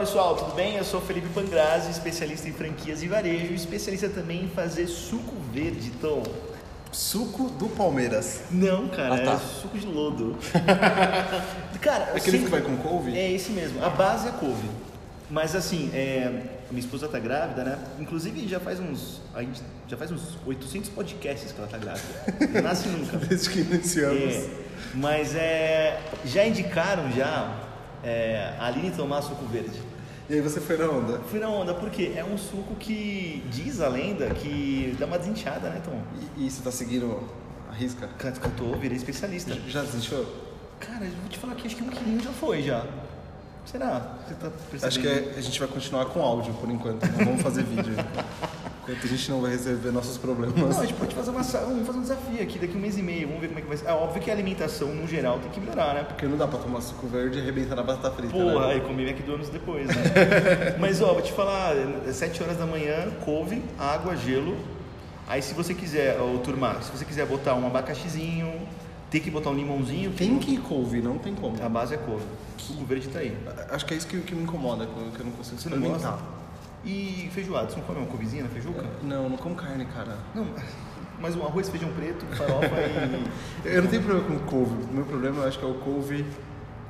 pessoal, tudo bem? Eu sou Felipe Pangrazzi, especialista em franquias e varejo, especialista também em fazer suco verde, Tom. Suco do Palmeiras. Não, cara, Ah, tá. é suco de lodo. cara, Aquele sempre- que vai com couve? É esse mesmo, a base é couve. Mas assim, é, minha esposa tá grávida, né? Inclusive já faz uns, a gente já faz uns 800 podcasts que ela tá grávida. Não nasce nunca. Desde que iniciamos. É, mas é, já indicaram já é, a Aline tomar suco verde. E aí você foi na onda. Fui na onda, porque é um suco que diz a lenda que dá uma desinchada, né, Tom? E, e você tá seguindo a risca? Canto tô, virei especialista. Já desistiu? Cara, eu vou te falar que acho que um quilinho já foi já. Será? Você tá percebendo? Acho que a gente vai continuar com áudio por enquanto. Não vamos fazer vídeo. Enquanto a gente não vai resolver nossos problemas. Não, a gente pode fazer, uma, vamos fazer um desafio aqui daqui um mês e meio, vamos ver como é que vai ser. É óbvio que a alimentação, no geral, tem que melhorar, né? Porque não dá pra tomar suco verde e arrebentar na batata frita. Porra, né? aí comi McDonald's depois, né? Mas ó, vou te falar, é 7 horas da manhã, couve, água, gelo. Aí se você quiser, ô turma, se você quiser botar um abacaxizinho, tem que botar um limãozinho, Tem que ir couve, não tem como. a base é couve. O verde tá aí. Acho que é isso que, que me incomoda, que eu não consigo Você não experimentar. gosta? E feijoada, você não come uma couvezinha na feijuca? Não, não como carne, cara. Não, mas um arroz, feijão preto, farofa e Eu não tenho problema com couve. O meu problema eu acho que é o couve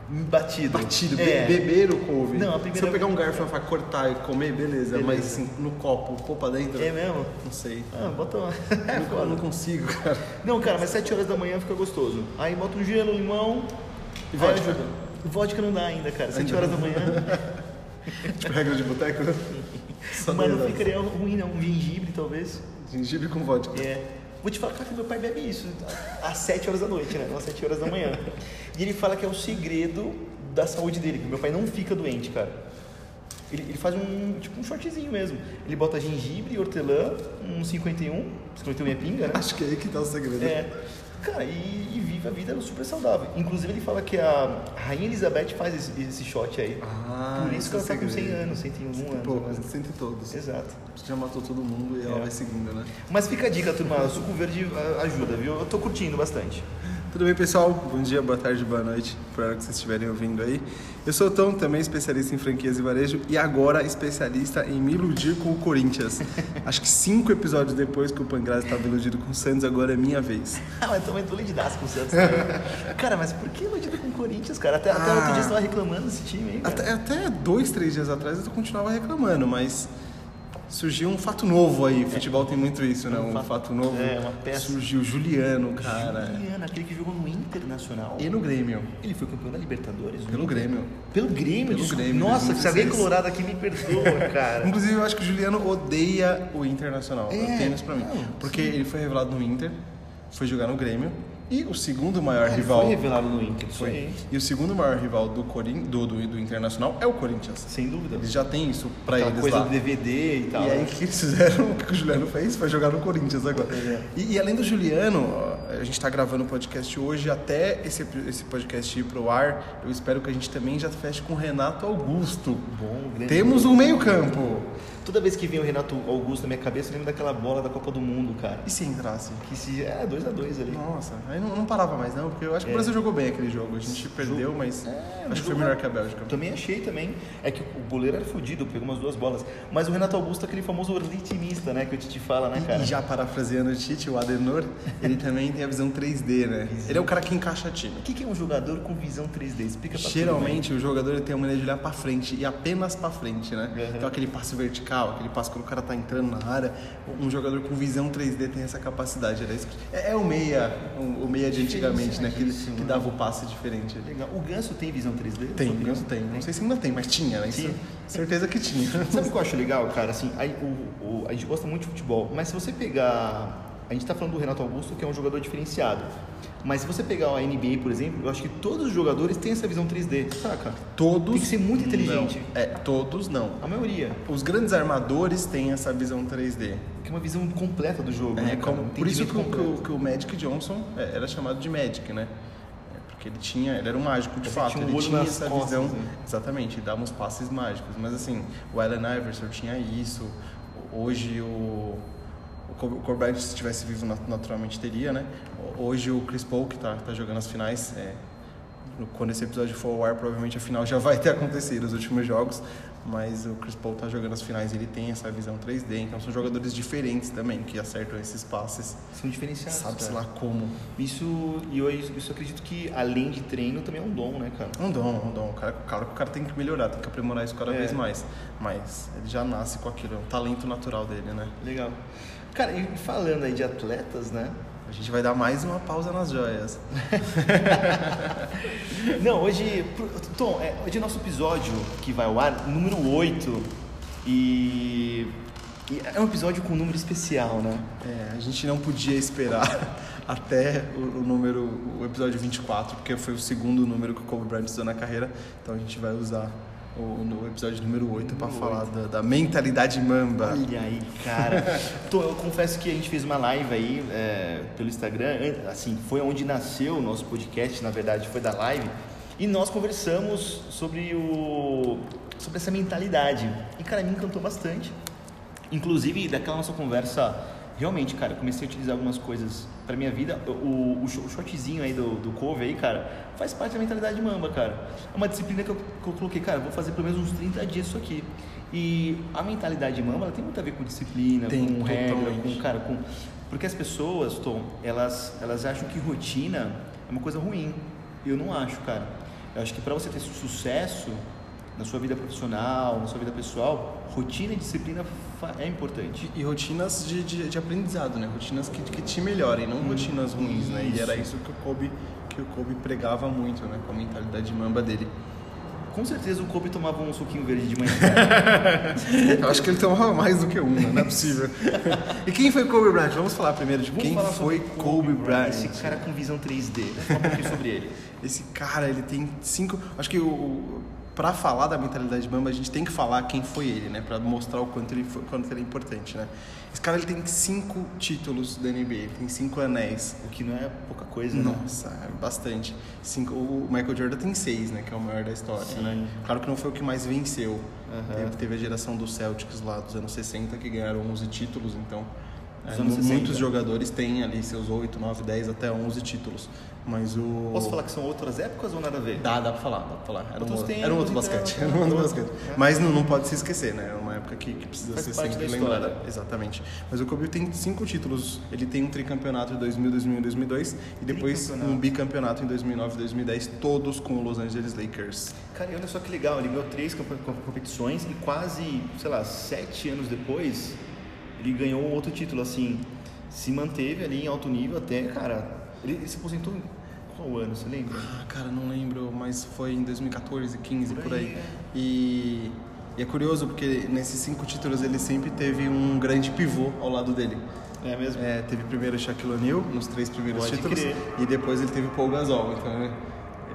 batido. batido, É. beber o couve. Não, a primeira Se eu pegar um garfo e falar cortar e comer, beleza, Beleza. mas assim, no copo, pôr pra dentro, É mesmo? não sei. Ah, bota uma. É Eu não, não consigo, cara. Não, cara, mas 7 horas da manhã fica gostoso. Aí bota um gelo, limão. E aí vodka? ajuda. Vodka não dá ainda, cara. 7 Ainda horas da manhã. tipo regra de boteco, né? Mas não ficaria ruim, não. Um gengibre, talvez. Gengibre com vodka. É. Vou te falar cara, que meu pai bebe isso às 7 horas da noite, né? Às 7 horas da manhã. E ele fala que é o segredo da saúde dele, que meu pai não fica doente, cara. Ele, ele faz um, tipo um shortzinho mesmo. Ele bota gengibre, hortelã, um 51, 51 é pinga, né? Acho que é aí que tá o segredo. É. Cara, e, e vive a vida super saudável. Inclusive ele fala que a Rainha Elizabeth faz esse, esse shot aí. Ah, Por isso que ela é tá com o 100 segredo. anos, 101 Cento anos. poucos, agora. cento todos. Exato. Já matou todo mundo e ela É. vai seguindo, né? Mas fica a dica, turma. Suco verde ah, ajuda, viu? Eu tô curtindo bastante. Tudo bem, pessoal? Bom dia, boa tarde, boa noite, por hora que vocês estiverem ouvindo aí. Eu sou o Tom, também especialista em franquias e varejo e agora especialista em me iludir com o Corinthians. Acho que cinco episódios depois que o Pangrazi estava iludido com o Santos, agora é minha vez. Ah, mas também tô iludidaço com o Santos. também. cara, mas por que iludido com o Corinthians, cara? Até, até Ah. outro dia você tava reclamando desse time cara. Até, até dois, três dias atrás eu continuava reclamando, mas surgiu um fato novo aí. Futebol tem muito isso, né? Um Um fato- fato novo. é, uma peça. Surgiu Juliano, cara. Juliano, aquele que jogou no Internacional. E no Grêmio. Ele foi campeão da Libertadores? Pelo no Inter? Grêmio. Pelo Grêmio? Pelo. Grêmio, Nossa, se 2016. alguém colorado aqui me perdoa, cara. Inclusive, eu acho que o Juliano odeia o Internacional. É, isso pra mim. não, Porque ele foi revelado no Inter, foi jogar no Grêmio. E o segundo maior Ele rival. Foi revelado no Inter, Foi. aí. E o segundo maior rival do, Corin... do, do, do Internacional é o Corinthians. Sem dúvida. Eles já têm isso pra Aquela eles coisa lá. do DVD e tal. E aí o que eles fizeram, o que o Juliano fez foi jogar no Corinthians agora. É. E, e além do Juliano, a gente está gravando o podcast hoje, até esse, esse podcast ir pro ar, eu espero que a gente também já feche com o Renato Augusto. Bom, grande. Temos um meio campo. Toda vez que vem o Renato Augusto na minha cabeça, eu lembro daquela bola da Copa do Mundo, cara. E se entrasse? Que se. É, 2x2 ali. Nossa, aí não, não parava mais não, porque eu acho que É. o Brasil jogou bem aquele jogo. A gente perdeu, mas É, acho que foi melhor que a Bélgica. Também achei também. É que o goleiro era fodido, pegou umas duas bolas. Mas o Renato Augusto é aquele famoso ritmista, né? Que o Titi fala, né, cara? E já parafraseando o Tite, o Adenor, ele também tem a visão 3D, né? Ele é o cara que encaixa time. O que que é um jogador com visão 3D? Explica pra Geralmente o jogador tem a maneira de olhar pra frente e apenas pra frente, né? Uhum. Então aquele passe vertical, aquele passe quando o cara tá entrando na área, um jogador com visão 3D tem essa capacidade. Era isso que- É, é o meia, o, o meia de antigamente, né? Que, Diferenciadíssimo, que dava o passe diferente. Legal. O Ganso tem visão 3D? Tem, o? Ganso tem. Não sei se ainda tem, mas tinha, né? Isso, Tinha. certeza que tinha. Sabe o que eu acho legal, cara? Assim, o, o- a gente gosta muito de futebol, mas se você pegar. A gente tá falando do Renato Augusto, que é um jogador diferenciado. Mas se você pegar a NBA, por exemplo, eu acho que todos os jogadores têm essa visão 3D, saca? Todos. Tem que ser muito inteligente. não. É, todos não. A maioria. Os grandes armadores têm essa visão 3D. Que é uma visão completa do jogo. É, né, como- por isso que, que que o Magic Johnson é, era chamado de Magic, né? É, Porque ele tinha, ele era um mágico de Ele fato, tinha um ele tinha essa costas, visão, né? exatamente, e dava uns passes mágicos. Mas assim, o Allen Iverson tinha isso. Hoje o o Kobe Bryant, se estivesse vivo nat- naturalmente teria, né? Hoje o Chris Paul que tá, tá jogando as finais, é, quando esse episódio for ao ar, provavelmente a final já vai ter acontecido, os últimos jogos. Mas o Chris Paul tá jogando as finais, ele tem essa visão 3D, então são jogadores diferentes também que acertam esses passes. São diferenciados. Sabe-se lá como. Isso, e eu, isso eu acredito que além de treino também é um dom, né, cara? Um dom, um dom. Cara, claro que o cara tem que melhorar, tem que aprimorar isso cada É. vez mais. Mas ele já nasce com aquilo, é um talento natural dele, né? Legal. Cara, e falando aí de atletas, né? A gente vai dar mais uma pausa nas joias. Não, hoje, Tom, é, hoje é nosso episódio que vai ao ar, número 8. E, e é um episódio com um número especial, né? É, a gente não podia esperar até o, o número, o episódio 24, porque foi o segundo número que o Kobe Bryant usou na carreira. Então a gente vai usar o, o episódio número 8 para falar da, da mentalidade mamba. Olha aí, cara. Tom, eu confesso que a gente fez uma live aí é, pelo Instagram, assim, foi onde nasceu o nosso podcast, na verdade, foi da live. E nós conversamos sobre o sobre essa mentalidade. E cara, me encantou bastante. Inclusive, daquela nossa conversa, realmente, cara, eu comecei a utilizar algumas coisas pra minha vida. O, o, shor- o shortzinho aí do, do couve aí, cara, faz parte da mentalidade mamba, cara. É uma disciplina que eu, que eu coloquei, cara, vou fazer pelo menos uns 30 dias isso aqui. E a mentalidade mamba, ela tem muito a ver com disciplina, Tem, com regra, totalmente. com, cara, com... Porque as pessoas, Tom, elas, elas acham que rotina é uma coisa ruim. Eu não acho, cara. Eu acho que pra você ter sucesso na sua vida profissional, na sua vida pessoal, rotina e disciplina é importante. E rotinas de, de, de aprendizado, né? Rotinas que, que te melhorem, não rotinas ruins, né? E era isso que o Kobe, que o Kobe pregava muito, né? Com a mentalidade mamba dele. Com certeza o Kobe tomava um suquinho verde de manhã. Eu acho que ele tomava mais do que um, né? Não é possível. e quem foi Kobe Bryant? Vamos falar primeiro de Vamos quem foi sobre Kobe Bryant. Esse cara com visão 3D. Vamos falar um pouquinho sobre ele. Esse cara, ele tem cinco. Acho que o para falar da mentalidade Mamba, a gente tem que falar quem foi ele, né? Para mostrar o quanto ele foi, quanto ele é importante, né? Esse cara ele tem cinco títulos da NBA, ele tem cinco anéis. O que não é pouca coisa, né? Nossa, é bastante. Cinco, o Michael Jordan tem seis, né? Que é o maior da história, Sim. né? Claro que não foi o que mais venceu. Aham. Teve, teve a geração dos Celtics lá dos anos 60 que ganharam 11 títulos, então é, anos mu- 60. muitos jogadores têm ali seus 8, 9, 10 até 11 títulos. Mas o Posso falar que são outras épocas ou nada a ver? Dá, dá pra falar, dá pra falar. Era um, Outros tempos era um outro basquete. Era um outro basquete. É. Mas não, não pode se esquecer, né? É uma época que, que precisa Faz ser parte sempre da lembrada. Exatamente. Mas o Kobe tem cinco títulos. Ele tem um tricampeonato em 2000, 2001 2002 e depois um bicampeonato em 2009 2010, todos com o Los Angeles Lakers. Cara, e olha só que legal, ele ganhou três comp- comp- competições e quase, sei lá, sete anos depois, ele ganhou um outro título, assim, se manteve ali em alto nível até, cara, ele, ele se aposentou em qual ano, você lembra? Ah, cara, não lembro, mas foi em 2014, 15, Por por aí, aí. é. E, e é curioso porque nesses cinco títulos ele sempre teve um grande pivô ao lado dele. É mesmo? É, teve primeiro Shaquille O'Neal nos três primeiros Pode títulos crer. e depois ele teve Paul Gasol. Então né,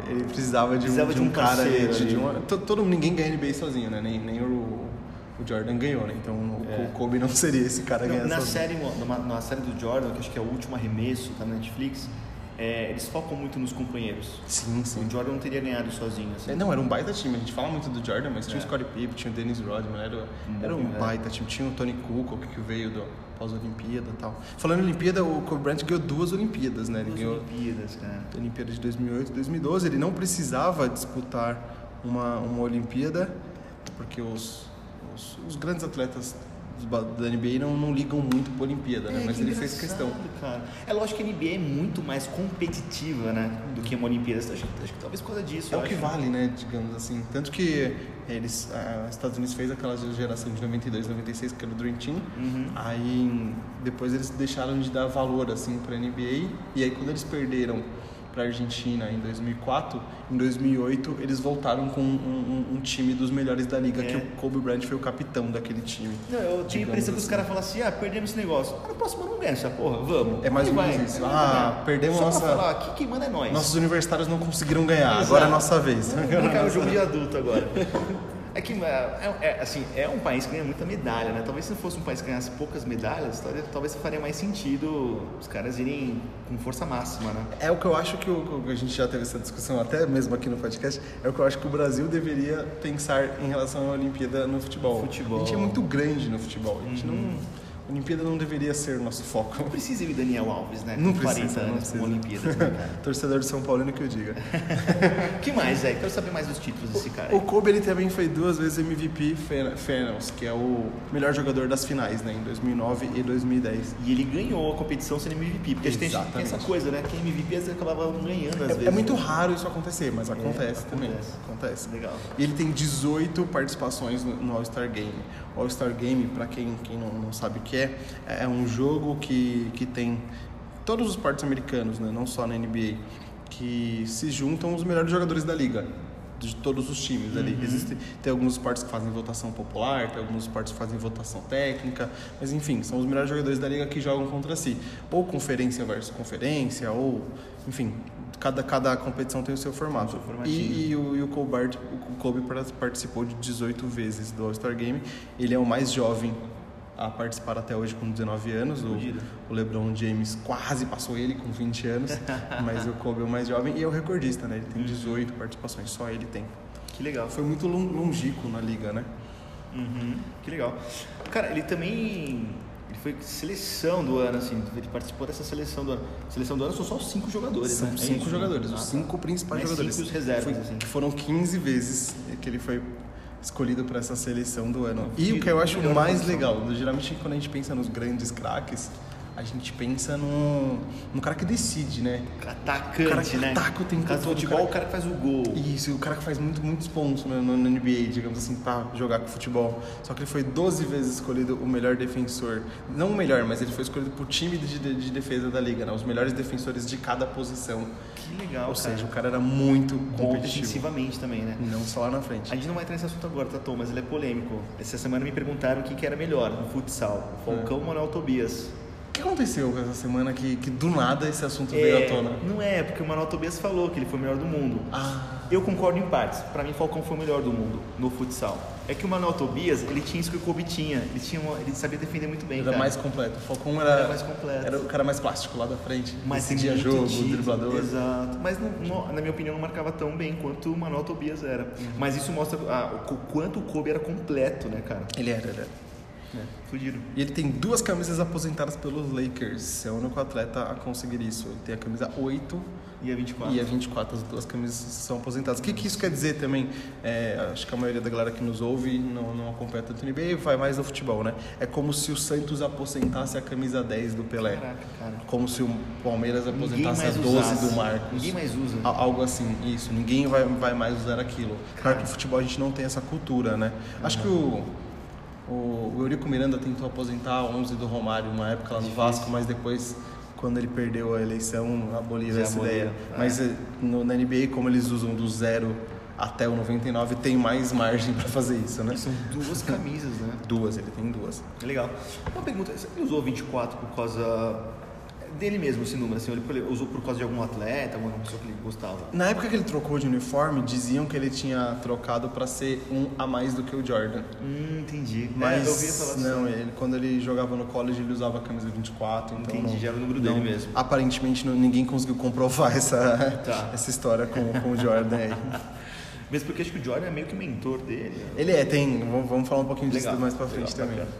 ele precisava de, Precisava um, de um cara parceiro de, de to- todo ninguém ganha NBA sozinho, né? Nem, nem o, o Jordan ganhou, né? Então o, É. o Kobe não seria esse cara ganhando na, série, numa- na série do Jordan, que acho que é o último arremesso, tá na Netflix, é, eles focam muito nos companheiros. Sim, sim. O Jordan não teria ganhado sozinho, assim. É, não, era um baita time. A gente fala muito do Jordan, mas tinha É. o Scottie Pippen, tinha o Dennis Rodman, era, era um É. baita time. Tinha o Tony Kukoc que veio do pós-Olimpíada e tal. Falando em Olimpíada, o Kobe Bryant ganhou duas Olimpíadas, né? Ele Duas ganhou Olimpíadas, cara. a Olimpíada de 2008 e 2012. Ele não precisava disputar uma, uma Olimpíada, porque os, os, os grandes atletas da NBA não, não ligam muito para a Olimpíada, né? É, mas que ele fez questão. Cara. É lógico que a NBA é muito mais competitiva, né? Do que uma Olimpíada. Acho, acho que talvez por causa disso. É o que acho. vale, né, digamos assim. Tanto que eles, os Estados Unidos fez aquela geração de 92, 96, que era o Dream Team. Uhum. Aí depois eles deixaram de dar valor assim para NBA e aí quando eles perderam para Argentina em 2004, em 2008 eles voltaram com um, um- um time dos melhores da liga, É. que o Kobe Bryant foi o capitão daquele time. Não, eu tinha a impressão que os assim. caras falam assim, ah, perdemos esse negócio. Ah, ano não ganha essa porra, vamos. É mais ou menos isso. Ah, perdemos Só nossa- pra falar, aqui quem manda é nós. Nossos universitários não conseguiram ganhar, Exato. agora é a nossa vez. Vamos brincar o jogo de adulto agora. É que, é, é, assim, é um país que ganha muita medalha, né? Talvez se fosse um país que ganhasse poucas medalhas, talvez, faria mais sentido os caras irem com força máxima, né? É o que eu acho que o, a gente já teve essa discussão até mesmo aqui no podcast, é o que eu acho que o Brasil deveria pensar em relação à Olimpíada no futebol. Futebol. A gente é muito grande no futebol. A gente não, Olimpíada não deveria ser o nosso foco. Não precisa ir o Daniel Alves, né? Não Com 40 precisa, não anos precisa. com Olimpíadas, né? Torcedor de São Paulino que eu diga. que mais, velho? Quero saber mais dos títulos desse cara. aí. O Kobe ele também foi duas vezes MVP Fin- Finals, que é o melhor jogador das finais, né? Em 2009 e 2010. E ele ganhou a competição sendo MVP, porque a gente tem, Exatamente. essa coisa, né? Que MVP às vezes acabava ganhando, às É, vezes. é muito né? raro isso acontecer, mas acontece, acontece. também. Acontece. Legal. E ele tem 18 participações no All-Star Game. All-Star Game, para quem, quem não, não sabe o que é, é um jogo que, que tem todos os esportes americanos, né? não só na NBA, que se juntam os melhores jogadores da liga. De todos os times ali. Existe, tem alguns esportes que fazem votação popular, tem alguns esportes que fazem votação técnica, mas enfim, são os melhores jogadores da liga que jogam contra si. Ou conferência versus conferência, ou enfim, cada, cada competição tem o seu formato. formatinho. E, e o, e o Kobe, Bart- o Kobe participou de 18 vezes do All-Star Game. Ele é o mais jovem a participar até hoje com 19 anos. O, o LeBron James quase passou ele com 20 anos, mas o Kobe é o mais jovem e é o recordista, né? Ele tem 18 participações, só ele tem. Que legal. Foi muito lon- longínquo na liga, né? Uhum, que legal. Cara, ele também. Ele foi seleção do ano, assim. Ele participou dessa seleção do ano. Seleção do ano são só os cinco jogadores, São né? É cinco isso? jogadores, Ah, os tá. cinco principais Mais jogadores. cinco os reservas, Foi- assim. Que foram 15 vezes que ele foi escolhido para essa seleção do ano. E o que eu acho mais legal, geralmente quando a gente pensa nos grandes craques, a gente pensa no, no cara que decide, né? Atacante, O cara que né? ataca o tempo caso do todo, futebol, cara- o cara que faz o gol. Isso, o cara que faz muito, muitos pontos no, no- NBA, digamos assim, pra jogar com futebol. Só que ele foi 12 vezes escolhido o melhor defensor. Não o melhor, mas ele foi escolhido pro time de, de- de defesa da liga, né? Os melhores defensores de cada posição. Que legal, Ou cara. seja, o cara era muito bom competitivo. defensivamente também, né? Não só lá na frente. A gente não vai entrar nesse assunto agora, tá, Tom? Mas ele é polêmico. Essa semana me perguntaram o que, que era melhor no futsal. O Falcão ou o Manuel Tobias? O que aconteceu essa semana que, que do nada esse assunto veio à tona? Não é, porque o Manuel Tobias falou que ele foi o melhor do mundo. Ah, Eu concordo em partes. Pra mim, Falcão foi o melhor do mundo no futsal. É que o Manuel Tobias, ele tinha isso que o Kobe tinha. Ele, tinha uma- ele sabia defender muito bem, era cara. mais completo. O Falcão era, Era mais completo. Era o cara mais plástico lá da frente. Mas tem decidia jogo, driblador. Exato. Mas, não- não- na minha opinião, não marcava tão bem quanto o Manuel Tobias era. Uhum. Mas isso mostra ah, o qu- quanto o Kobe era completo, né, cara? Ele era, ele era. É, fudido. E ele tem duas camisas aposentadas pelos Lakers. É o único atleta a conseguir isso. Ele tem a camisa 8 E a 24? e a 24. As duas camisas são aposentadas. O que, que isso quer dizer também? É, acho que a maioria da galera que nos ouve não, não acompanha tanto o NBA e vai mais no futebol, né? É como se o Santos aposentasse a camisa 10 do Pelé. Caraca, cara. Como se o Palmeiras aposentasse a mais 12 usasse. do Marcos. Ninguém mais usa. Algo assim, isso. Ninguém vai, vai mais usar aquilo. Claro que no futebol a gente não tem essa cultura, né? Acho que o, o, o Eurico Miranda tentou aposentar 11 do Romário uma época lá no. Vasco, mas depois, quando ele perdeu a eleição, aboliu Já essa aboliu, ideia. é. Mas eh, no, na NBA, como eles usam do zero até o 99, tem mais margem para fazer isso, né? São duas camisas, né? Duas, ele tem duas. Legal. Uma pergunta, ele usou 24 por causa dele mesmo, esse número, assim, ele usou por causa de algum atleta, alguma pessoa que ele gostava? Na época que ele trocou de uniforme, diziam que ele tinha trocado para ser um a mais do que o Jordan. Hum, entendi. Mas é, eu ouvi falar assim. não, ele, quando ele jogava no college ele usava a camisa 24, então Entendi, não, já era o número dele não- mesmo. Aparentemente não- ninguém conseguiu comprovar essa, Tá. essa história com, com o Jordan aí. Mesmo porque acho que o Jordan é meio que mentor dele. Ele é, tem, vamos vamos falar um pouquinho disso Legal, mais pra legal, frente também. bacana.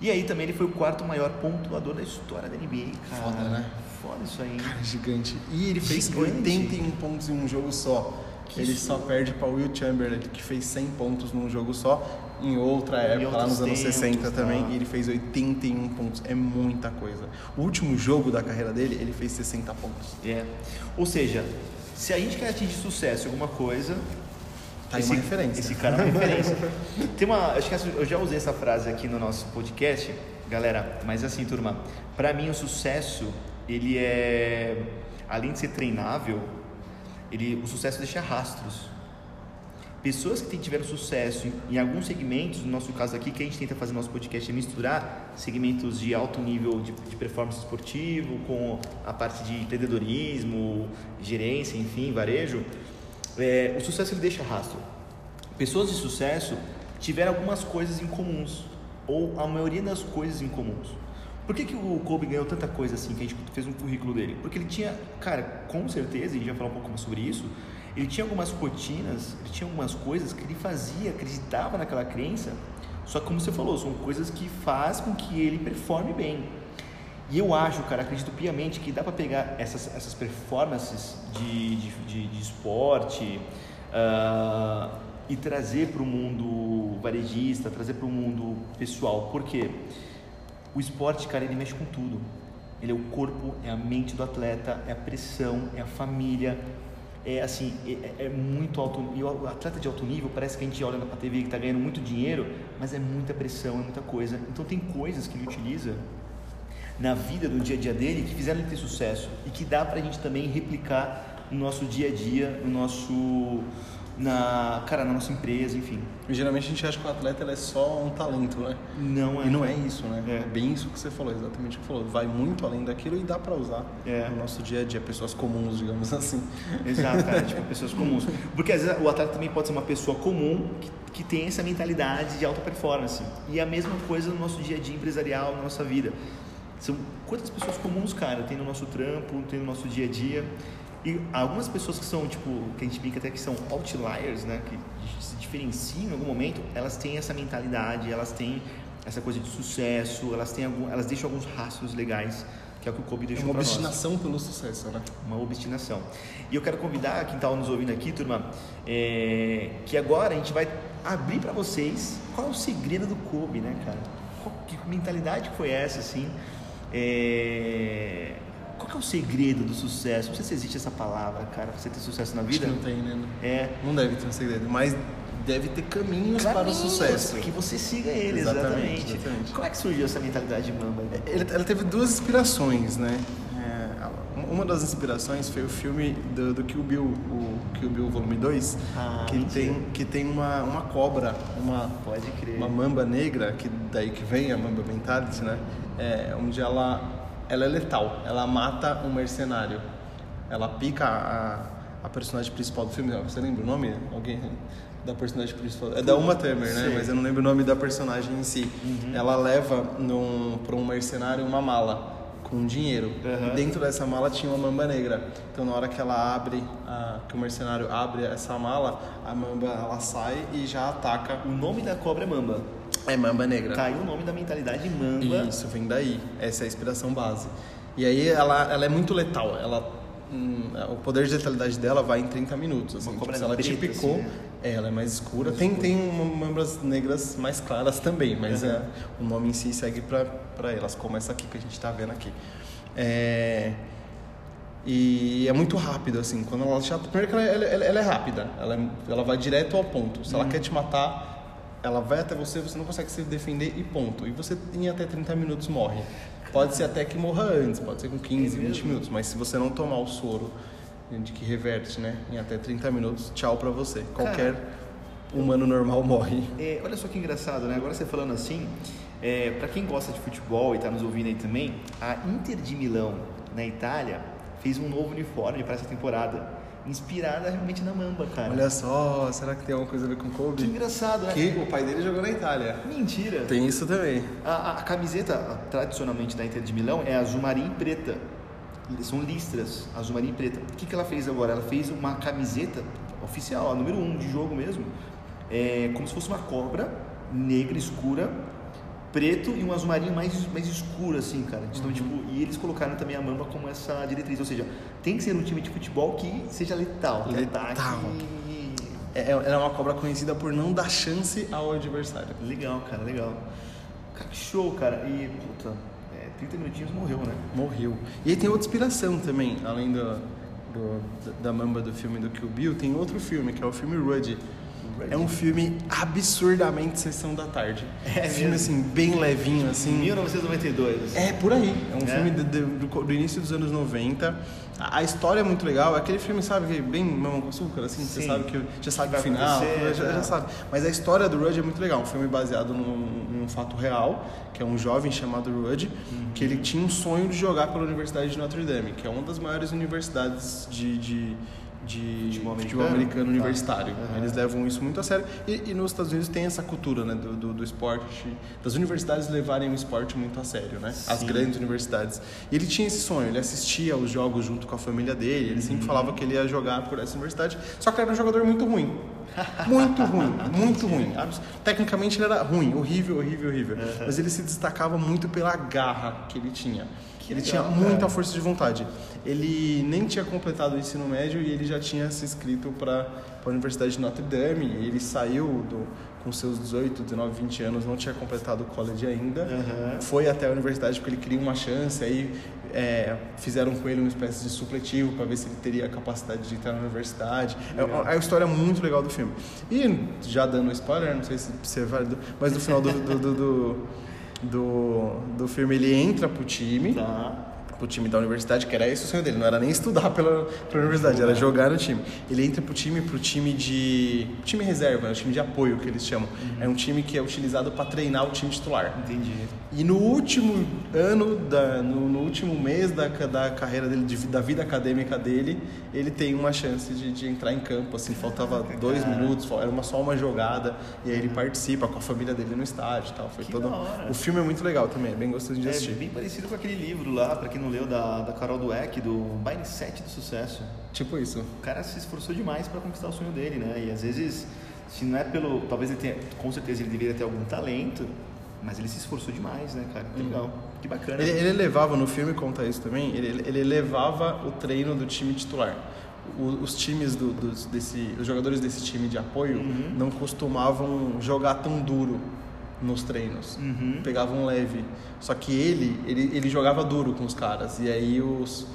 E aí também ele foi o quarto maior pontuador da história da NBA, cara. Foda, né? Foda isso aí. Cara, gigante. E ele fez Gigante. 81 pontos em um jogo só. Que ele isso. só perde para Will Chamberlain, que fez 100 pontos num jogo só, em outra época, lá nos anos tempos, 60 também, tá. e ele fez 81 pontos. É muita coisa. O último jogo da carreira dele, ele fez 60 pontos. É. Ou seja, se a gente quer atingir sucesso em alguma coisa, Tá aí uma referência. Esse cara é uma referência. Tem uma, acho que eu já usei essa frase aqui no nosso podcast, galera, mas assim, turma, pra mim o sucesso, ele é além de ser treinável, ele o sucesso deixa rastros. Pessoas que tiveram sucesso em, em alguns segmentos, no nosso caso aqui, que a gente tenta fazer no nosso podcast é misturar segmentos de alto nível de, de performance esportivo com a parte de empreendedorismo, gerência, enfim, varejo. É, o sucesso ele deixa rastro. Pessoas de sucesso tiveram algumas coisas em comuns, ou a maioria das coisas em comuns. Por que, que o Kobe ganhou tanta coisa assim, que a gente fez um currículo dele? Porque ele tinha, cara, com certeza, e a gente vai falar um pouco mais sobre isso, ele tinha algumas rotinas, ele tinha algumas coisas que ele fazia, acreditava naquela crença, Só que como você falou, são coisas que faz com que ele performe bem. E eu acho, cara, acredito piamente que dá para pegar essas, essas performances de, de, de, de esporte uh, e trazer para o mundo varejista, trazer para o mundo pessoal. Por quê? O esporte, cara, ele mexe com tudo. Ele é o corpo, é a mente do atleta, é a pressão, é a família, é assim, é, é, muito alto. E o atleta de alto nível parece que a gente olha para a TV que está ganhando muito dinheiro, mas é muita pressão, é muita coisa. Então tem coisas que ele utiliza na vida, no dia a dia dele, que fizeram ele ter sucesso e que dá para a gente também replicar no nosso dia a dia, no nosso na, cara, na nossa empresa, enfim. E, geralmente a gente acha que o atleta é só um talento, né? Não é. E não é isso, né? É. é bem isso que você falou, exatamente o que você falou. Vai muito além daquilo e dá para usar é. no nosso dia a dia, pessoas comuns, digamos assim. Exato, cara, tipo, pessoas comuns. Porque às vezes o atleta também pode ser uma pessoa comum que, que tem essa mentalidade de alta performance. E a mesma coisa no nosso dia a dia empresarial, na nossa vida. São quantas pessoas comuns, cara, tem no nosso trampo, tem no nosso dia a dia. E algumas pessoas que são, tipo, que a gente brinca até que são outliers, né, que se diferenciam em algum momento, elas têm essa mentalidade, elas têm essa coisa de sucesso, elas têm algum, elas deixam alguns rastros legais, que é o que o Kobe deixou é uma obstinação pelo sucesso, né? Uma obstinação. E eu quero convidar quem está nos ouvindo aqui, turma, é, que agora a gente vai abrir para vocês qual é o segredo do Kobe, né, cara? Qual, que mentalidade foi essa, assim? É, qual é o segredo do sucesso? Não sei se existe essa palavra, cara, pra você ter sucesso na vida. Acho que não tem, né? É. Não deve ter um segredo, mas deve ter caminhos, caminhos para o sucesso. Que você siga ele, exatamente. exatamente. Como é que surgiu essa mentalidade de Mamba? Ela teve duas inspirações, né? Uma das inspirações foi o filme do, do Kill Bill, o Kill Bill Volume 2, ah, que, tem, que tem uma, uma cobra, uma, Pode crer. uma mamba negra, que daí que vem a mamba mentality, né? É, onde ela ela é letal. Ela mata um mercenário. Ela pica a, a personagem principal do filme. Você lembra o nome? Alguém da personagem principal? É da Uma Thurman, né? Mas eu não lembro o nome da personagem em si. Uhum. Ela leva para um mercenário uma mala com dinheiro. Uhum. Dentro dessa mala tinha uma mamba negra. Então na hora que ela abre, a, que o mercenário abre essa mala, a mamba ela sai e já ataca. O nome da cobra é mamba. É Mamba Negra. Tá aí o nome da mentalidade Mamba. Isso, vem daí. Essa é a inspiração base. E aí ela, ela é muito letal. Ela, hum, o poder de letalidade dela vai em 30 minutos. Assim, tipo, se ela te picou, assim, né? é, ela é mais escura. Mais tem, escura. tem mambas negras mais claras também, mas uhum. é, o nome em si segue para elas, como essa aqui que a gente está vendo aqui. É, e é muito rápido, assim. Quando ela Primeiro que ela, ela, ela é rápida, ela, é, ela vai direto ao ponto. Se ela uhum. quer te matar ela vai até você, você não consegue se defender e ponto. E você em até 30 minutos morre. Pode ser até que morra antes, pode ser com 15, 20 minutos, mas se você não tomar o soro de que reverte, né, em até 30 minutos, tchau para você. Qualquer Cara, humano normal morre. É, olha só que engraçado, né? Agora você falando assim, é, para quem gosta de futebol e tá nos ouvindo aí também, a Inter de Milão, na Itália, fez um novo uniforme para essa temporada inspirada realmente na Mamba, cara. Olha só, será que tem alguma coisa a ver com Kobe? Que engraçado, né? Que o pai dele jogou na Itália. Mentira. Tem isso também. A, a camiseta, tradicionalmente da Inter de Milão, é azul marinho e preta. São listras, azul marinho e preta. O que, que ela fez agora? Ela fez uma camiseta oficial, a número 1 um de jogo mesmo. É como se fosse uma cobra negra escura preto e um azul marinho mais, mais escuro, assim, cara. Então, uhum. tipo, e eles colocaram também a Mamba como essa diretriz, ou seja, tem que ser um time de futebol que seja letal, que letal. ataque. É, ela é uma cobra conhecida por não dar chance ao adversário. Legal, cara, legal. Cara, que show, cara. E, puta, é, 30 minutinhos morreu, né? Morreu. E aí tem outra inspiração também, além do, do da Mamba do filme do Kill Bill, tem outro filme, que é o filme Rudy é um filme absurdamente sessão da tarde. É um filme assim, bem levinho, assim. 1992. É, por aí. É um é. filme de, de, do, do, início dos anos 90. A, a, história é muito legal. É aquele filme, sabe, bem mamão com açúcar, assim. Sim. Você sabe que já sabe o final, já, já, sabe. Mas a história do Rudd é muito legal. Um filme baseado num, num fato real, que é um jovem chamado Rudd, uhum. que ele tinha um sonho de jogar pela Universidade de Notre Dame, que é uma das maiores universidades de, de de futebol americano, americano tá. universitário. Uhum. Eles levam isso muito a sério. E, e, nos Estados Unidos tem essa cultura né, do, do, do, esporte, das universidades levarem o esporte muito a sério, né? Sim. As grandes universidades. E ele tinha esse sonho, ele assistia aos jogos junto com a família dele, ele sempre uhum. falava que ele ia jogar por essa universidade, só que ele era um jogador muito ruim. Muito ruim, muito ruim. Tecnicamente ele era ruim, horrível, horrível, horrível. Mas ele se destacava muito pela garra que ele tinha. Que ele legal, tinha muita cara. força de vontade. Ele nem tinha completado o ensino médio e ele já tinha se inscrito para a Universidade de Notre Dame. Ele saiu do, com seus 18, 19, 20 anos, não tinha completado o college ainda. Aham. Foi até a universidade porque ele queria uma chance. Aí é, fizeram com ele uma espécie de supletivo para ver se ele teria a capacidade de entrar na universidade. É, é uma história muito legal do filme. E já dando spoiler, não sei se, se é válido, mas no final do, do, do, do, do, do filme ele entra pro time Tá. Pro time da universidade, que era esse o sonho dele, não era nem estudar pela, pela universidade, era jogar no time. Ele entra pro time, pro time de. time reserva, né, o time de apoio que eles chamam. É um time que é utilizado para treinar o time titular. Entendi. E no último ano, da, no, no último mês da, da carreira dele, de- da vida acadêmica dele, ele tem uma chance de, de entrar em campo. Assim, faltava dois cara. minutos, era uma, só uma jogada, e aí ele participa com a família dele no estádio e tal. Foi Que todo... O filme é muito legal também, é bem gostoso de É assistir. bem parecido com aquele livro lá, pra quem não leu, da, da Carol Dweck, do Mindset do Sucesso. Tipo isso. O cara se esforçou demais pra conquistar o sonho dele, né? E às vezes, se não é pelo. Talvez ele tenha. Com certeza ele deveria ter algum talento, mas ele se esforçou demais, né, cara? Que legal. Que bacana. Ele, ele levava, no filme conta isso também, ele, ele levava o treino do time titular. O- os times do, dos, desse, os jogadores desse time de apoio Uhum. não costumavam jogar tão duro nos treinos. Uhum. Pegavam leve. Só que ele, ele, ele jogava duro com os caras. E aí os.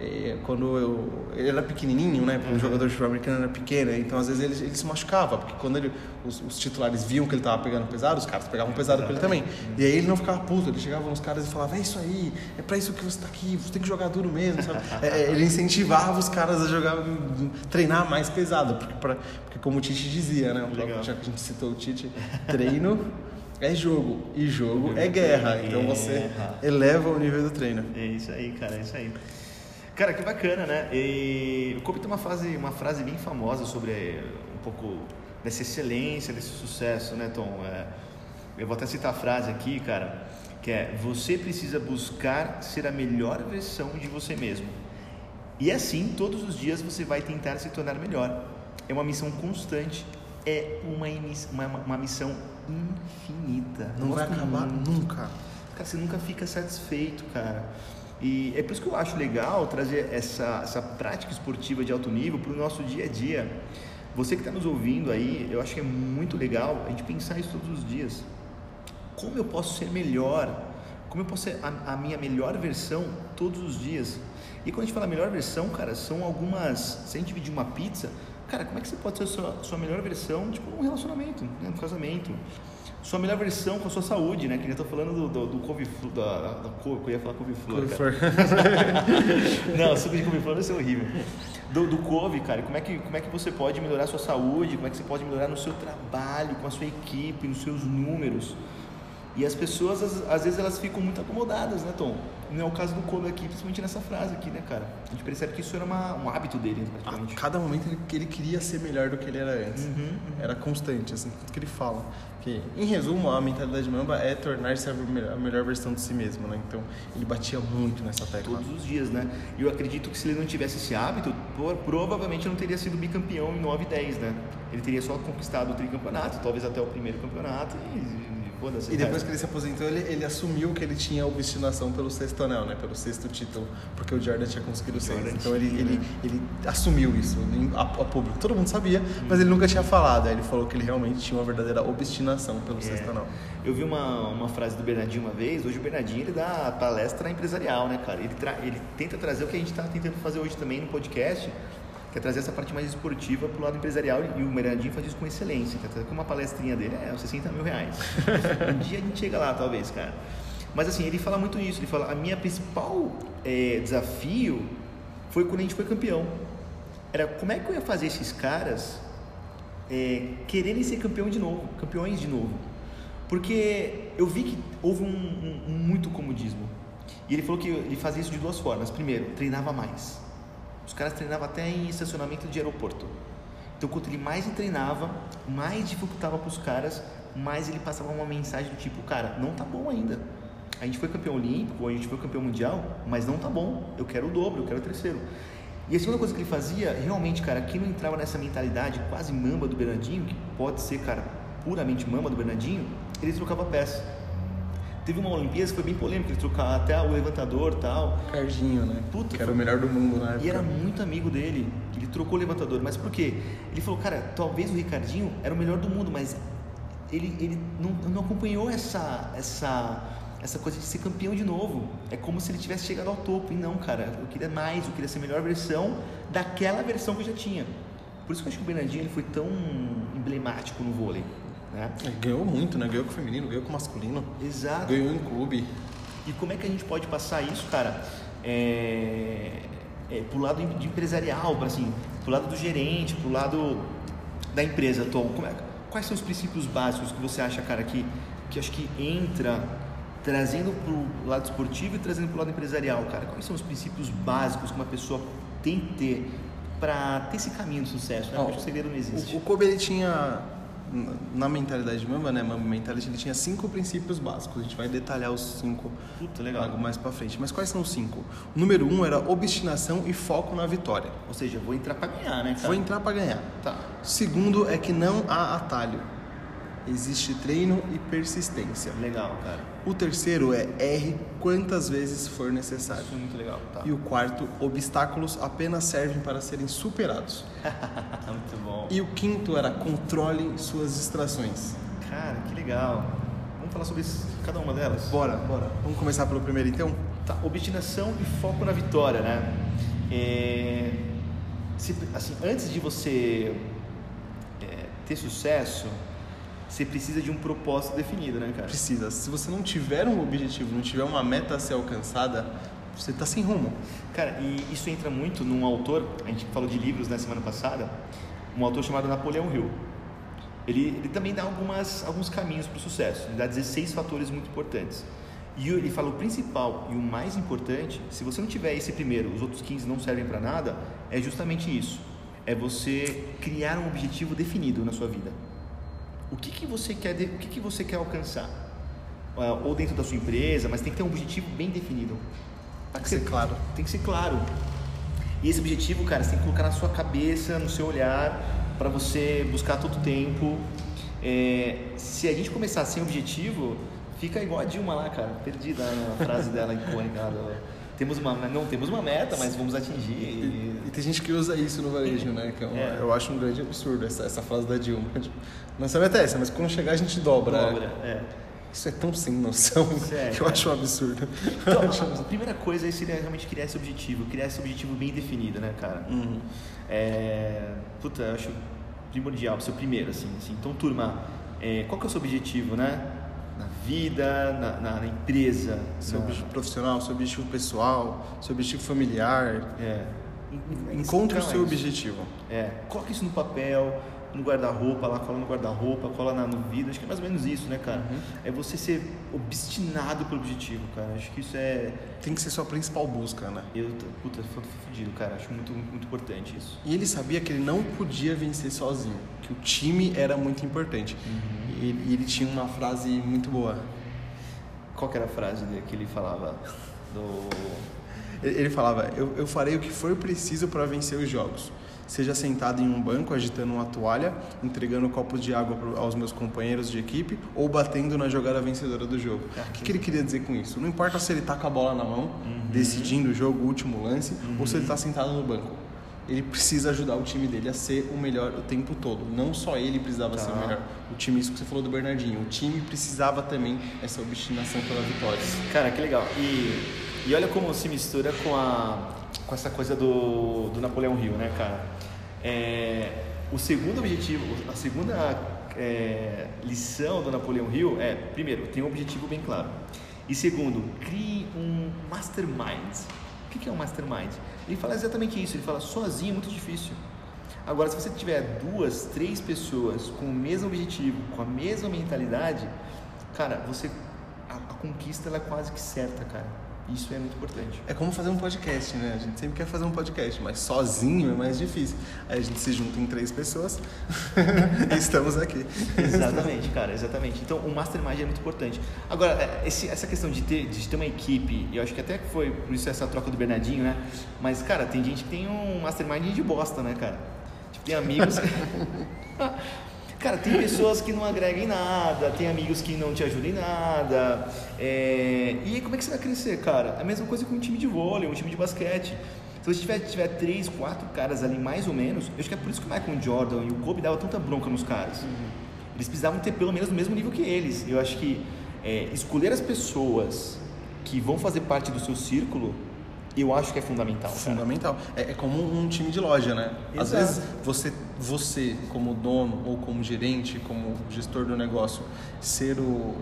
eh, quando eu. Ele era pequenininho, né? Porque Uhum. o jogador de futebol americano era pequeno, então às vezes ele, ele se machucava, porque quando ele, os, os titulares viam que ele tava pegando pesado, os caras pegavam pesado com ele também. E aí ele não ficava puto, ele chegava nos caras e falava: É isso aí, é pra isso que você tá aqui, você tem que jogar duro mesmo, sabe? É, é, ele incentivava os caras a jogar, treinar mais pesado, porque, pra, porque como o Tite dizia, né? Próprio- já que a gente citou o Tite, treino é jogo e jogo é guerra. Então você eleva o nível do treino. É isso aí, cara, é isso aí. Cara, que bacana, né? E o Kobe tem uma, fase, uma frase bem famosa sobre eh, um pouco dessa excelência, desse sucesso, né, Tom? É, eu vou até citar a frase aqui, cara, que é: Você precisa buscar ser a melhor versão de você mesmo. E assim, todos os dias você vai tentar se tornar melhor. É uma missão constante, é uma, uma, uma missão infinita. Não vai acabar muito. nunca. Cara, você nunca fica satisfeito, cara. E é por isso que eu acho legal trazer essa, essa prática esportiva de alto nível para o nosso dia a dia. Você que está nos ouvindo aí, eu acho que é muito legal a gente pensar isso todos os dias. Como eu posso ser melhor? Como eu posso ser a, a minha melhor versão todos os dias? E quando a gente fala melhor versão, cara, são algumas. Se a gente dividir uma pizza, cara, como é que você pode ser a sua, sua melhor versão, tipo, num relacionamento, né, no casamento? Sua melhor versão com a sua saúde, né? Que nem eu tô falando do, do, do couve-flor, da, da, couve, eu ia falar couve-flor. Não, suco de couve-flor vai ser horrível. Do, do couve, cara, como é, que, como é que você pode melhorar a sua saúde? Como é que você pode melhorar no seu trabalho, com a sua equipe, nos seus números? E as pessoas, às, às vezes, elas ficam muito acomodadas, né, Tom? Não é o caso do Kobe aqui, principalmente nessa frase aqui, né, cara? A gente percebe que isso era uma, um hábito dele, A praticamente. cada momento ele, ele queria ser melhor do que ele era antes. Uhum, Era constante, assim, tudo que ele fala. Que, em resumo, a mentalidade mamba é tornar-se a melhor, a melhor versão de si mesmo, né? Então, ele batia muito nessa tecla. Todos os dias, né? E eu acredito que se ele não tivesse esse hábito, provavelmente não teria sido bicampeão em 9 e 10, né? Ele teria só conquistado o tricampeonato, talvez até o primeiro campeonato e foda-se. E depois que ele se aposentou, ele, ele assumiu que ele tinha obstinação pelo sexto anel, né? Pelo sexto título, porque o Jordan tinha conseguido o Jordan sexto. Então ele, ele, ele assumiu isso a, a público. Todo mundo sabia, mas ele nunca tinha falado. Aí ele falou que ele realmente tinha uma verdadeira obstinação pelo É. sexto anel. Eu vi uma, uma frase do Bernardinho uma vez. Hoje o Bernardinho ele dá palestra empresarial, né, cara? Ele, tra- ele tenta trazer o que a gente está tentando fazer hoje também no podcast, que é trazer essa parte mais esportiva pro lado empresarial. E o Bernardinho faz isso com excelência. Tá? Com uma palestrinha dele é 60 mil reais. um dia a gente chega lá, talvez, cara. Mas assim, ele fala muito isso. Ele fala: a minha principal eh, desafio foi quando a gente foi campeão. Era como é que eu ia fazer esses caras é, quererem ser campeão de novo, campeões de novo. Porque eu vi que houve um, um- um muito comodismo. E ele falou que ele fazia isso de duas formas. Primeiro, treinava mais. Os caras treinavam até em estacionamento de aeroporto. Então, quanto ele mais treinava, mais dificultava para os caras, mais ele passava uma mensagem do tipo: cara, não tá bom ainda. A gente foi campeão olímpico, a gente foi campeão mundial, mas não tá bom. Eu quero o dobro, eu quero o terceiro. E a segunda coisa que ele fazia, realmente, cara, quem não entrava nessa mentalidade quase mamba do Bernardinho, que pode ser, cara, puramente mamba do Bernardinho, ele trocava peça. Teve uma Olimpíada que foi bem polêmica, ele trocava até o levantador e tal. Cardinho, né? Puta, que era foi- o melhor do mundo na época. E era muito amigo dele. Ele trocou o levantador. Mas por quê? Ele falou, cara, talvez o Ricardinho era o melhor do mundo, mas ele, ele não, não acompanhou essa, essa, essa coisa de ser campeão de novo. É como se ele tivesse chegado ao topo. E não, cara, eu queria mais, eu queria ser a melhor versão daquela versão que eu já tinha. Por isso que eu acho que o Bernardinho ele foi tão emblemático no vôlei. Né? Ganhou muito, né? Ganhou com o feminino, ganhou com o masculino. Exato. Ganhou em clube. E como é que a gente pode passar isso, cara? É, é, pro lado de empresarial, assim, pro lado do gerente, pro lado da empresa, Tom. Como é- quais são os princípios básicos que você acha, cara, que, que acho que entra trazendo pro lado esportivo e trazendo pro lado empresarial, cara? Quais são os princípios básicos que uma pessoa tem que ter para ter esse caminho do sucesso? Né? Porque que o segredo não existe. O, o Kobe ele tinha na mentalidade de Mamba, né? Mamba Mentality, ele tinha cinco princípios básicos. A gente vai detalhar os cinco Puta, legal. algo mais pra frente. Mas quais são os cinco? O número um era obstinação e foco na vitória. Ou seja, eu vou entrar para ganhar, né, cara? Vou entrar pra ganhar. Tá. Segundo é que não há atalho. Existe treino e persistência. Legal, cara. O terceiro é erre quantas vezes for necessário. Isso é muito legal. Tá. E o quarto, obstáculos apenas servem para serem superados. muito bom. E o quinto era controle suas distrações. Cara, que legal. Vamos falar sobre isso, cada uma delas? Bora, bora. Vamos começar pelo primeiro então? Tá, obstinação e foco na vitória, né? É, se- assim, antes de você é, ter sucesso, você precisa de um propósito definido, né, cara? Precisa. Se você não tiver um objetivo, não tiver uma meta a ser alcançada, você tá sem rumo. Cara, e isso entra muito num autor, a gente falou de livros na semana passada, um autor chamado Napoleão Hill. Ele, ele também dá algumas, alguns caminhos para o sucesso, ele dá 16 fatores muito importantes. E ele fala o principal e o mais importante, se você não tiver esse primeiro, os outros 15 não servem para nada, é justamente isso. É você criar um objetivo definido na sua vida. O que, que você quer, o que, que você quer alcançar? Ah, Ou dentro da sua empresa, mas tem que ter um objetivo bem definido. Tem que ser claro. Tem que ser claro. E esse objetivo, cara, você tem que colocar na sua cabeça, no seu olhar, para você buscar todo o tempo. É, se a gente começar sem objetivo, fica igual a Dilma lá, cara, perdida na frase dela icônica. Temos uma, não temos uma meta, mas vamos atingir. E, tem gente que usa isso no varejo, né? Que é É. Eu acho um grande absurdo essa, essa frase da Dilma. Tipo, Nossa meta é essa, mas quando chegar a gente dobra. dobra, é. Isso é tão sem noção Sério, que eu acho um absurdo. Então, a primeira coisa seria realmente criar esse objetivo, criar esse objetivo bem definido, né, cara? Uhum. É, puta, eu acho primordial, ser o primeiro, assim, assim. Então, turma, é, qual que é o seu objetivo, né? Na vida, na, na- na empresa. Seu na- objetivo profissional, seu objetivo pessoal, seu objetivo familiar. É. Encontre o Então, seu é objetivo. É, coloca isso no papel, no guarda-roupa, lá, cola no guarda-roupa, cola na, no vidro, acho que é mais ou menos isso, né, cara? Uhum. É você ser obstinado pelo objetivo, cara. Acho que isso é. Tem que ser sua principal busca, né? Eu, puta, tô fudido, cara. Acho muito, muito importante isso. E ele sabia que ele não podia vencer sozinho, que o time era muito importante. Uhum. E, e ele tinha uma frase muito boa. Qual que era a frase dele que ele falava? Do. Ele falava: eu, eu farei o que for preciso para vencer os jogos. Seja sentado em um banco agitando uma toalha, entregando copos de água aos meus companheiros de equipe ou batendo na jogada vencedora do jogo. O que, que ele queria dizer com isso? Não importa se ele tá com a bola na mão, decidindo o jogo, o último lance, ou se ele tá sentado no banco. Ele precisa ajudar o time dele a ser o melhor o tempo todo. Não só ele precisava ser o Tá. melhor. O time, isso que você falou do Bernardinho, o time precisava também essa obstinação pela vitória. Cara, que legal. E, e olha como se mistura com, a, com essa coisa do, do Napoleão Hill, né, cara? É, o segundo objetivo, a segunda é, lição do Napoleão Hill é, primeiro, tenha um objetivo bem claro. E segundo, crie um mastermind. O que é um mastermind? Ele fala exatamente isso, ele fala sozinho é muito difícil. Agora, se você tiver duas, três pessoas com o mesmo objetivo, com a mesma mentalidade, cara, você a, a conquista ela é quase que certa, cara. Isso é muito importante. É como fazer um podcast, né? A gente sempre quer fazer um podcast, mas sozinho é mais difícil. Aí a gente se junta em três pessoas e estamos aqui. Exatamente, cara, exatamente. Então o mastermind é muito importante. Agora, é, esse, essa questão de ter, de ter uma equipe, eu acho que até foi por isso essa troca do Bernardinho, né? Mas, cara, tem gente que tem um mastermind de bosta, né, cara? Tipo, tem amigos. Cara, tem pessoas que não agregam em nada, tem amigos que não te ajudam em nada. É... E aí, como é que você vai crescer, cara? A mesma coisa com um time de vôlei, um time de basquete. Se você tiver, tiver três, quatro caras ali, mais ou menos, eu acho que é por isso que o Michael Jordan e o Kobe davam tanta bronca nos caras. Uhum. Eles precisavam ter pelo menos o mesmo nível que eles. Eu acho que é, escolher as pessoas que vão fazer parte do seu círculo eu acho que é fundamental. Fundamental. É, é, como um time de loja, né? Exato. Às vezes você, você, como dono ou como gerente, como gestor do negócio, ser o,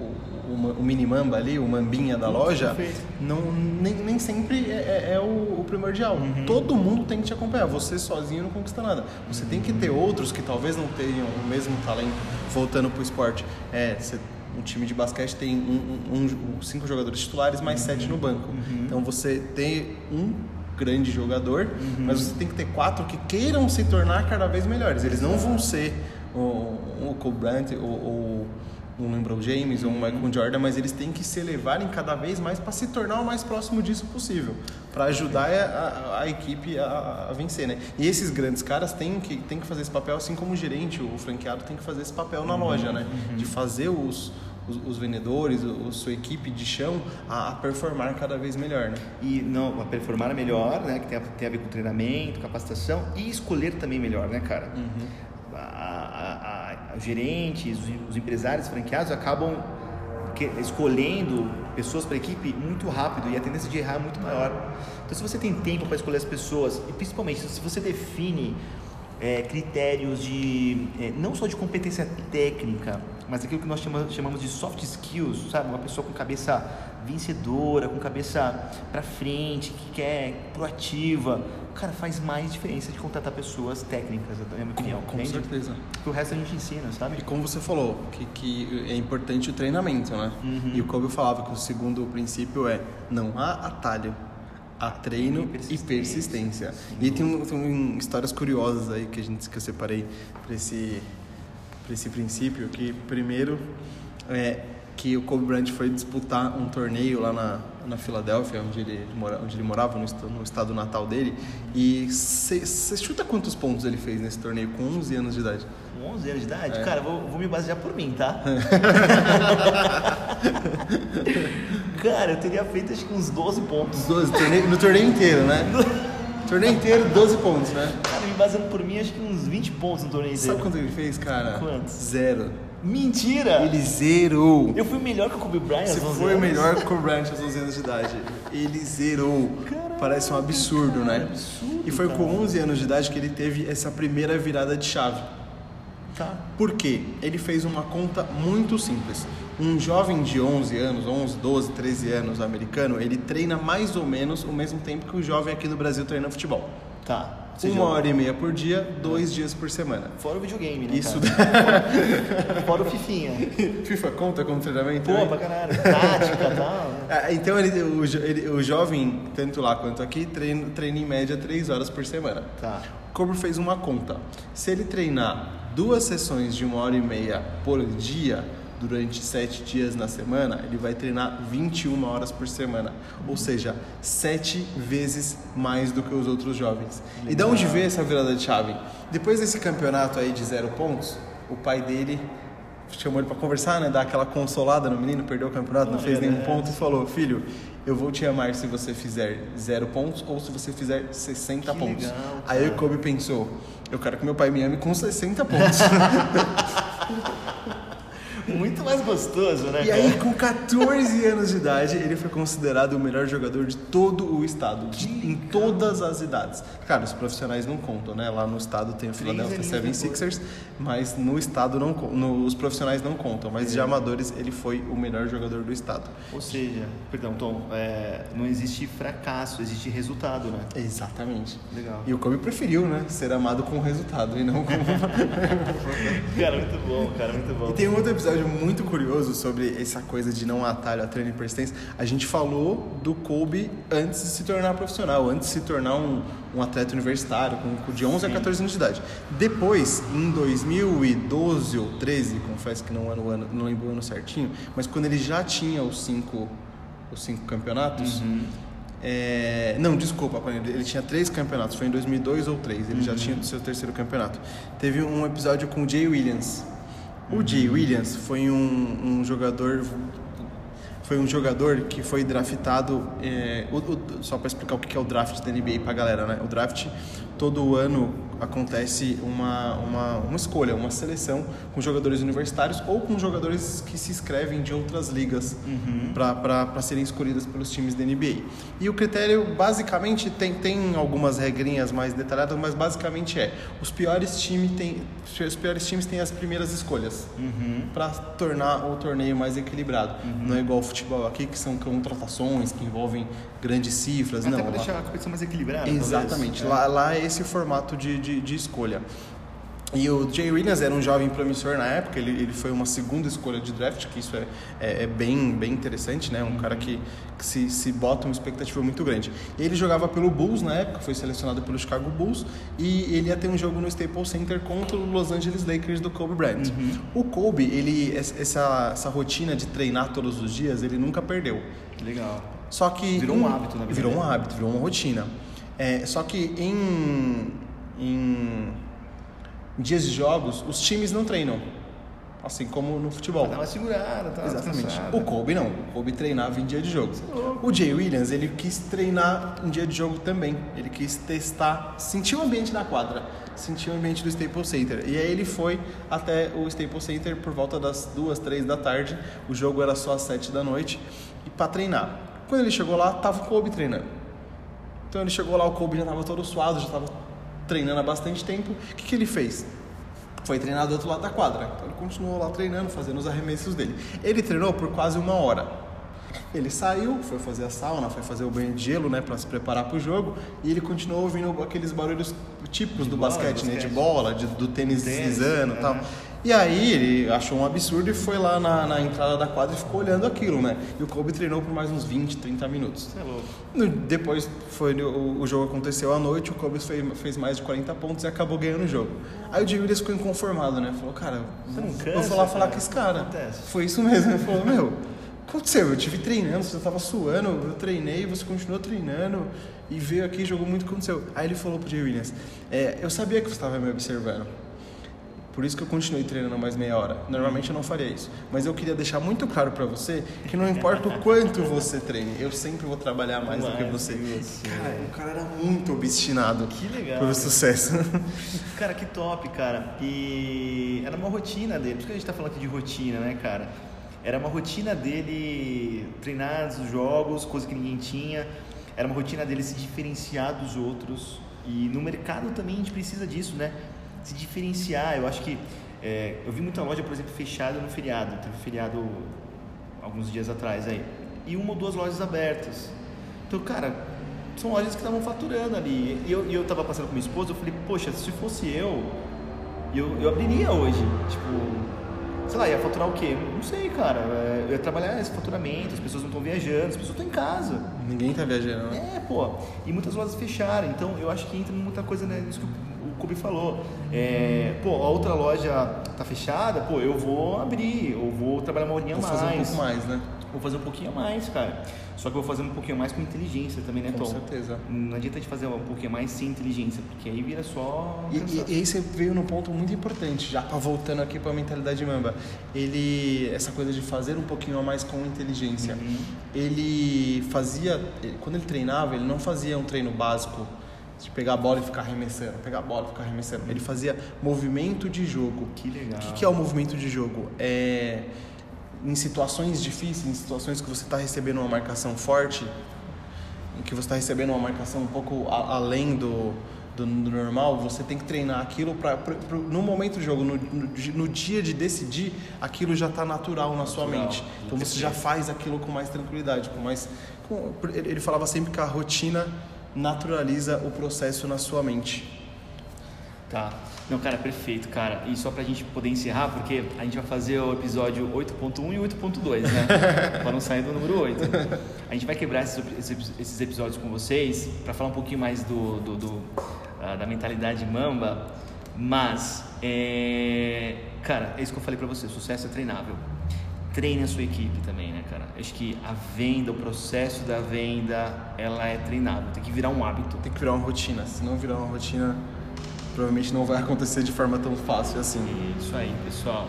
o, o, minimamba ali, o mambinha da loja, não, nem, nem sempre é, é, é o, o, primordial. Uhum. Todo mundo tem que te acompanhar. Você sozinho não conquista nada. Você tem que ter outros que talvez não tenham o mesmo talento, voltando para o esporte. É, você um time de basquete tem um, um, cinco jogadores titulares mais uhum. sete no banco. Uhum. Então você tem um grande jogador, uhum. mas você tem que ter quatro que queiram se tornar cada vez melhores. Eles não vão ser o, o Kobe Bryant ou, um LeBron James ou um Michael Jordan, mas eles têm que se elevarem cada vez mais para se tornar o mais próximo disso possível, para ajudar a, a, a equipe a, a, vencer, né? E esses grandes caras têm que, têm que fazer esse papel, assim como o gerente, o franqueado tem que fazer esse papel na uhum, loja, né? Uhum. De fazer os os, os vendedores, a sua equipe de chão a, a, performar cada vez melhor, né? E não, a performar melhor, né? Que tem a, tem a ver com treinamento, capacitação e escolher também melhor, né, cara? Uhum. A, os gerentes, os, os empresários franqueados acabam que, escolhendo pessoas para a equipe muito rápido e a tendência de errar é muito maior. Então, se você tem tempo para escolher as pessoas e principalmente se você define é, critérios de é, não só de competência técnica, mas aquilo que nós chamamos, de soft skills, sabe? Uma pessoa com cabeça vencedora, com cabeça para frente, que quer proativa. Cara, faz mais diferença de contratar pessoas técnicas, na minha opinião. Com, com certeza. Porque o resto a gente ensina, sabe? E como você falou, que, que é importante o treinamento, né? Uhum. E o Kobe falava que o segundo princípio é não há atalho a treino e persistência. E, persistência. e tem, tem histórias curiosas aí que a gente que eu separei para esse para esse princípio que primeiro é que o Kobe Bryant foi disputar um torneio lá na, na Filadélfia, onde ele, mora, onde ele morava, no, no estado natal dele. E você chuta quantos pontos ele fez nesse torneio com 11 anos de idade? Com 11 anos de idade? É. Cara, vou, vou me basear por mim, tá? Cara, eu teria feito acho que uns 12 pontos. 12, torneio, no torneio inteiro, né? torneio inteiro, 12 pontos, né? Cara, me baseando por mim, acho que uns 20 pontos no torneio. Sabe quanto ele fez, cara? Quantos? Zero. Mentira! Ele zerou. Eu fui melhor que o Kobe Bryant Você foi anos. melhor que o Kobe Bryant aos 11 anos de idade. Ele zerou. Caraca, Parece um absurdo, cara, né? Absurdo, e foi cara. com 11 anos de idade que ele teve essa primeira virada de chave. Tá. Por quê? Ele fez uma conta muito simples um jovem de 11 anos, 11, 12, 13 anos americano, ele treina mais ou menos o mesmo tempo que o jovem aqui no Brasil treina futebol. Tá. Uma hora e meia por dia, dois dias por semana. Fora o videogame, né? Isso. Fora, fora o Fifinha. FIFA conta como treinamento? Pô, pra caralho. Tática e tal. É, então ele, o, ele, o jovem, tanto lá quanto aqui, treina, treina em média três horas por semana. Tá. Cobro fez uma conta. Se ele treinar duas sessões de uma hora e meia por dia, durante sete dias na semana, ele vai treinar 21 horas por semana. Ou seja, sete vezes mais do que os outros jovens. Legal. E de onde veio essa virada de chave? Depois desse campeonato aí de zero pontos, o pai dele chamou ele para conversar, né? Dar aquela consolada no menino, perdeu o campeonato, não fez nenhum ponto e falou: Filho, eu vou te amar se você fizer zero pontos ou se você fizer 60 que pontos. Legal, aí o Kobe pensou: Eu quero que meu pai me ame com 60 pontos. Muito mais gostoso, né? E aí, com 14 anos de idade, ele foi considerado o melhor jogador de todo o estado, de, em todas as idades. Cara, os profissionais não contam, né? Lá no estado tem o Philadelphia 76ers, mas no estado não no, os profissionais não contam, mas de amadores ele foi o melhor jogador do estado. Ou seja, perdão, Tom, é, não existe fracasso, existe resultado, né? Exatamente. Legal. E o Kobe preferiu, né? Ser amado com resultado e não com. cara, muito bom, cara, muito bom. E tem um outro episódio episódio muito curioso sobre essa coisa de não atalho a treino e persistência. A gente falou do Kobe antes de se tornar profissional, antes de se tornar um, um atleta universitário, com, de 11 Sim. a 14 anos de idade. Depois, em 2012 ou 13, confesso que não, ano, não lembro o ano certinho, mas quando ele já tinha os cinco, os cinco campeonatos. Uhum. É, não, desculpa, ele tinha três campeonatos, foi em 2002 ou 2003, ele uhum. já tinha o seu terceiro campeonato. Teve um episódio com o Jay Williams, o Jay Williams foi um, um jogador foi um jogador que foi draftado é, o, o, só para explicar o que é o draft da NBA para galera né? O draft todo ano acontece uma, uma, uma escolha, uma seleção com jogadores universitários ou com jogadores que se inscrevem de outras ligas uhum. para serem escolhidas pelos times da NBA. E o critério, basicamente, tem, tem algumas regrinhas mais detalhadas, mas basicamente é: os piores, time tem, os piores times têm as primeiras escolhas uhum. para tornar o torneio mais equilibrado. Uhum. Não é igual ao futebol aqui, que são contratações que envolvem grandes cifras. Até não, para deixar a competição mais equilibrada. Exatamente. Lá, lá é esse formato de, de, de escolha. E o Jay Williams era um jovem promissor na época, ele, ele foi uma segunda escolha de draft, que isso é, é, é bem, bem interessante, né? Um cara que, que se, se bota uma expectativa muito grande. Ele jogava pelo Bulls na época, foi selecionado pelo Chicago Bulls, e ele ia ter um jogo no Staples Center contra o Los Angeles Lakers do Kobe Bryant. Uhum. O Kobe, ele, essa, essa rotina de treinar todos os dias, ele nunca perdeu. Legal. Só que... Virou um hábito na vida Virou um hábito, virou uma rotina. É, só que em, em dias de jogos, os times não treinam. Assim como no futebol. Dar uma segurada, tá? Exatamente. Cansada. O Kobe não. O Kobe treinava em dia de jogo. É o Jay Williams, ele quis treinar em dia de jogo também. Ele quis testar, sentir o ambiente da quadra, sentir o ambiente do Staples Center. E aí ele foi até o Staples Center por volta das duas, três da tarde. O jogo era só às sete da noite. E para treinar. Quando ele chegou lá, tava o Kobe treinando. Então ele chegou lá, o Kobe já estava todo suado, já estava treinando há bastante tempo. O que, que ele fez? Foi treinar do outro lado da quadra. Então ele continuou lá treinando, fazendo os arremessos dele. Ele treinou por quase uma hora. Ele saiu, foi fazer a sauna, foi fazer o banho de gelo, né, para se preparar para o jogo, e ele continuou ouvindo aqueles barulhos típicos de do bola, basquete, basquete, né, de bola, de, do tênis deslizando, e tal. E aí ele achou um absurdo e foi lá na, na, entrada da quadra e ficou olhando aquilo, né? E o Kobe treinou por mais uns 20, 30 minutos. é louco. No, depois foi, o, o, jogo aconteceu à noite, o Kobe fez, fez, mais de 40 pontos e acabou ganhando o jogo. Aí o Jimmy Williams ficou inconformado, né? Falou, cara, Você não cansa, vou falar, falar com esse cara. Foi isso mesmo. Ele falou, meu, aconteceu? Eu tive treinando, você estava suando, eu treinei, você continuou treinando e veio aqui e jogou muito, aconteceu? Aí ele falou pro Jay Williams, é, eu sabia que você estava me observando. Por isso que eu continuei treinando mais meia hora. Normalmente eu não faria isso. Mas eu queria deixar muito claro para você que não importa o quanto você treine, eu sempre vou trabalhar mais do que você. Cara, o cara era muito obstinado que legal, pelo sucesso. Cara, que top, cara. E era uma rotina dele. Por isso que a gente tá falando aqui de rotina, né, cara? Era uma rotina dele treinar os jogos, coisa que ninguém tinha. Era uma rotina dele se diferenciar dos outros. E no mercado também a gente precisa disso, né? Se diferenciar. Eu acho que é, eu vi muita loja, por exemplo, fechada no feriado. Teve feriado alguns dias atrás aí. E uma ou duas lojas abertas. Então, cara, são lojas que estavam faturando ali. E eu, eu tava passando com minha esposa, eu falei, poxa, se fosse eu, eu, eu abriria hoje. Tipo, sei lá, ia faturar o quê? Não sei, cara. É, eu ia trabalhar esse faturamento, as pessoas não estão viajando, as pessoas estão em casa. Ninguém tá viajando, né? É, pô. E muitas lojas fecharam. Então, eu acho que entra muita coisa nisso né, que Kobe falou. É, pô, a outra loja tá fechada, pô, eu vou abrir, eu vou trabalhar uma horinha vou mais. fazer um pouco mais, né? Vou fazer um pouquinho mais, cara. Só que eu vou fazer um pouquinho mais com inteligência também, né, com Tom? Com certeza. Não adianta de fazer um pouquinho mais sem inteligência, porque aí vira só. E, e, e, aí você veio num ponto muito importante, já voltando aqui para a mentalidade mamba. Ele, essa coisa de fazer um pouquinho a mais com inteligência. Uhum. Ele fazia, quando ele treinava, ele não fazia um treino básico de pegar a bola e ficar arremessando, pegar a bola e ficar arremessando. Ele fazia movimento de jogo. Que legal. O que, que é o movimento de jogo? É em situações difíceis, em situações que você está recebendo uma marcação forte, em que você está recebendo uma marcação um pouco a, além do, do, do, normal, você tem que treinar aquilo para no momento do jogo, no, no, no, dia de decidir, aquilo já está natural na sua natural. mente. Então você já faz aquilo com mais tranquilidade, com mais. Com, ele falava sempre que a rotina naturaliza o processo na sua mente. Tá. Não, cara, perfeito, cara. E só pra gente poder encerrar, porque a gente vai fazer o episódio 8.1 e 8.2, né? pra não sair do número 8. A gente vai quebrar esses, esses episódios com vocês pra falar um pouquinho mais do, do, do uh, da mentalidade mamba, mas, é... cara, é isso que eu falei pra você, sucesso é treinável. Treine a sua equipe também, né? Acho que a venda, o processo da venda, ela é treinável, tem que virar um hábito. Tem que virar uma rotina, se não virar uma rotina provavelmente não vai acontecer de forma tão fácil assim. Isso aí, pessoal.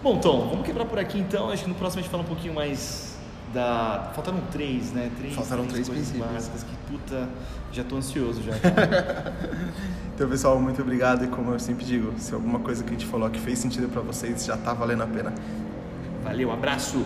Bom, Tom, vamos quebrar por aqui então. Acho que no próximo a gente fala um pouquinho mais da. Faltaram três, né? Três, Faltaram três, três coisas básicas que puta. Já tô ansioso já. então, pessoal, muito obrigado. E como eu sempre digo, se alguma coisa que a gente falou que fez sentido para vocês, já tá valendo a pena. Valeu, abraço!